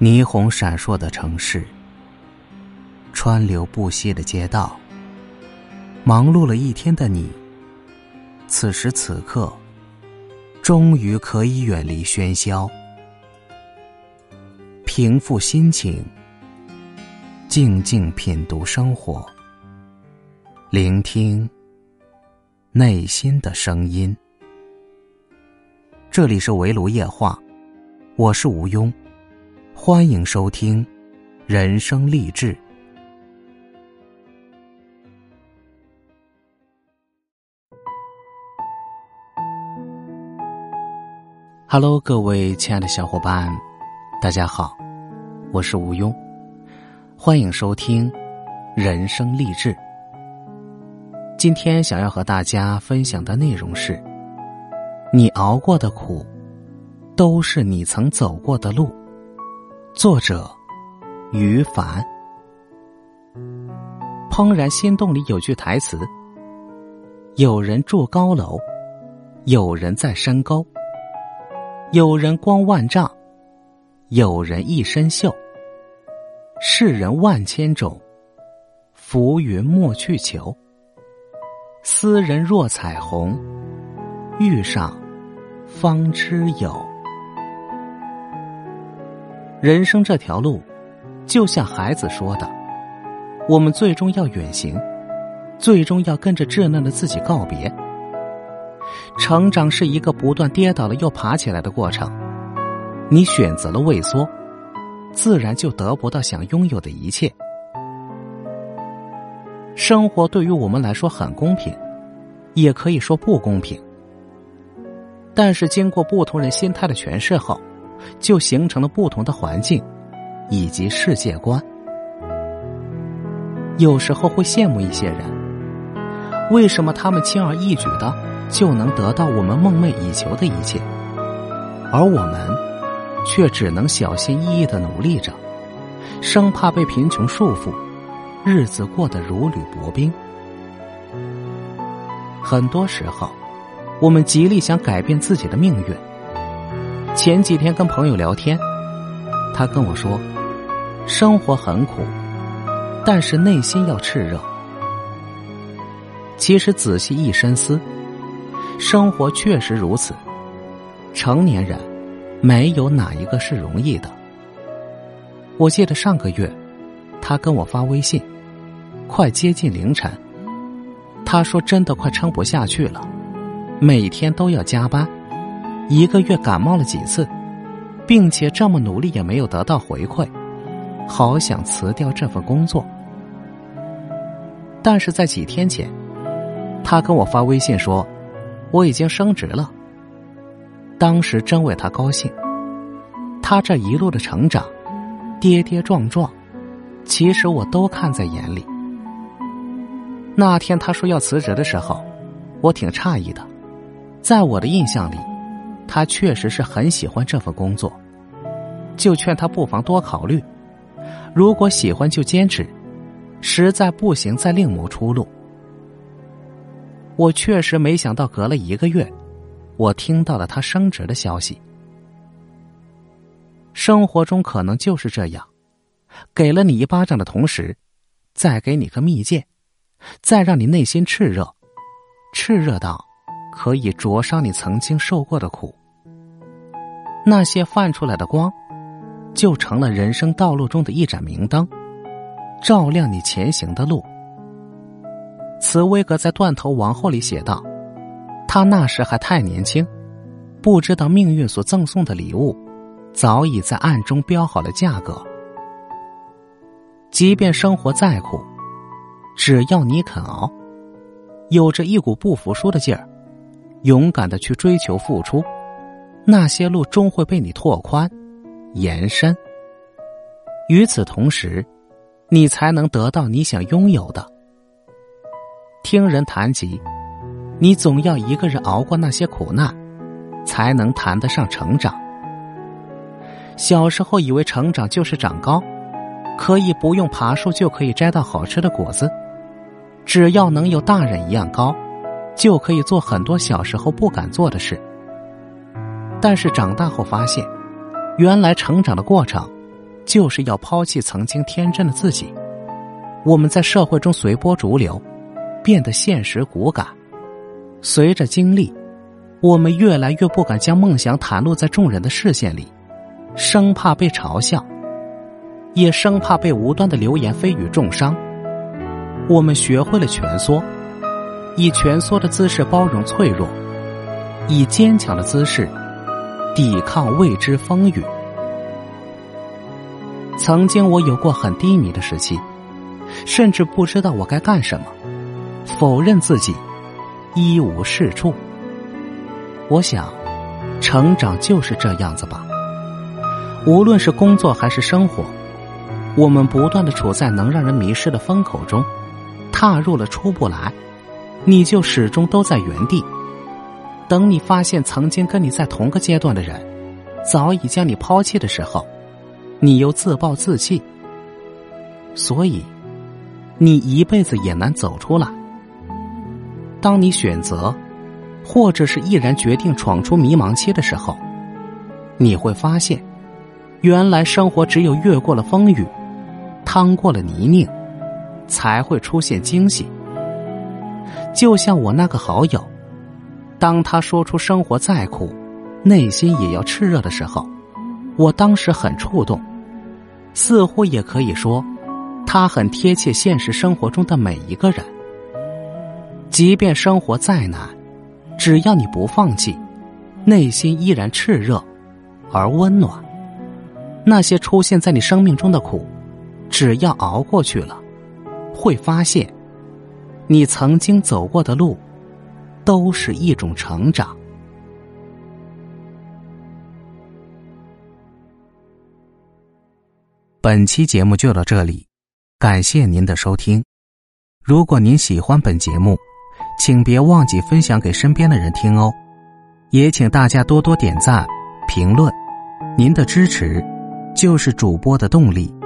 霓虹闪烁的城市，川流不息的街道，忙碌了一天的你，此时此刻，终于可以远离喧嚣，平复心情，静静品读生活，聆听内心的声音。这里是围炉夜话，我是吴庸。欢迎收听《人生励志》。Hello，各位亲爱的小伙伴，大家好，我是吴庸。欢迎收听《人生励志》。今天想要和大家分享的内容是：你熬过的苦，都是你曾走过的路。作者：于凡。《怦然心动》里有句台词：“有人住高楼，有人在山沟，有人光万丈，有人一身锈。世人万千种，浮云莫去求。斯人若彩虹，遇上方知有。”人生这条路，就像孩子说的，我们最终要远行，最终要跟着稚嫩的自己告别。成长是一个不断跌倒了又爬起来的过程，你选择了畏缩，自然就得不到想拥有的一切。生活对于我们来说很公平，也可以说不公平。但是经过不同人心态的诠释后。就形成了不同的环境，以及世界观。有时候会羡慕一些人，为什么他们轻而易举的就能得到我们梦寐以求的一切，而我们却只能小心翼翼的努力着，生怕被贫穷束缚，日子过得如履薄冰。很多时候，我们极力想改变自己的命运。前几天跟朋友聊天，他跟我说：“生活很苦，但是内心要炽热。”其实仔细一深思，生活确实如此。成年人没有哪一个是容易的。我记得上个月，他跟我发微信，快接近凌晨，他说真的快撑不下去了，每天都要加班。一个月感冒了几次，并且这么努力也没有得到回馈，好想辞掉这份工作。但是在几天前，他跟我发微信说，我已经升职了。当时真为他高兴，他这一路的成长，跌跌撞撞，其实我都看在眼里。那天他说要辞职的时候，我挺诧异的，在我的印象里。他确实是很喜欢这份工作，就劝他不妨多考虑。如果喜欢就坚持，实在不行再另谋出路。我确实没想到，隔了一个月，我听到了他升职的消息。生活中可能就是这样，给了你一巴掌的同时，再给你个蜜饯，再让你内心炽热，炽热到。可以灼伤你曾经受过的苦，那些泛出来的光，就成了人生道路中的一盏明灯，照亮你前行的路。茨威格在《断头王后》里写道：“他那时还太年轻，不知道命运所赠送的礼物，早已在暗中标好了价格。即便生活再苦，只要你肯熬，有着一股不服输的劲儿。”勇敢的去追求付出，那些路终会被你拓宽、延伸。与此同时，你才能得到你想拥有的。听人谈及，你总要一个人熬过那些苦难，才能谈得上成长。小时候以为成长就是长高，可以不用爬树就可以摘到好吃的果子，只要能有大人一样高。就可以做很多小时候不敢做的事，但是长大后发现，原来成长的过程就是要抛弃曾经天真的自己。我们在社会中随波逐流，变得现实骨感。随着经历，我们越来越不敢将梦想袒露在众人的视线里，生怕被嘲笑，也生怕被无端的流言蜚语重伤。我们学会了蜷缩，以蜷缩的姿势包容脆弱，以坚强的姿势抵抗未知风雨。曾经我有过很低迷的时期，甚至不知道我该干什么，否认自己，一无是处。我想，成长就是这样子吧。无论是工作还是生活，我们不断的处在能让人迷失的风口中。踏入了出不来，你就始终都在原地。等你发现曾经跟你在同个阶段的人，早已将你抛弃的时候，你又自暴自弃。所以，你一辈子也难走出来。当你选择，或者是毅然决定闯出迷茫期的时候，你会发现，原来生活只有越过了风雨，趟过了泥泞。才会出现惊喜。就像我那个好友，当他说出生活再苦，内心也要炽热的时候，我当时很触动。似乎也可以说，他很贴切现实生活中的每一个人。即便生活再难，只要你不放弃，内心依然炽热而温暖。那些出现在你生命中的苦，只要熬过去了。会发现，你曾经走过的路，都是一种成长。本期节目就到这里，感谢您的收听。如果您喜欢本节目，请别忘记分享给身边的人听哦。也请大家多多点赞、评论，您的支持就是主播的动力。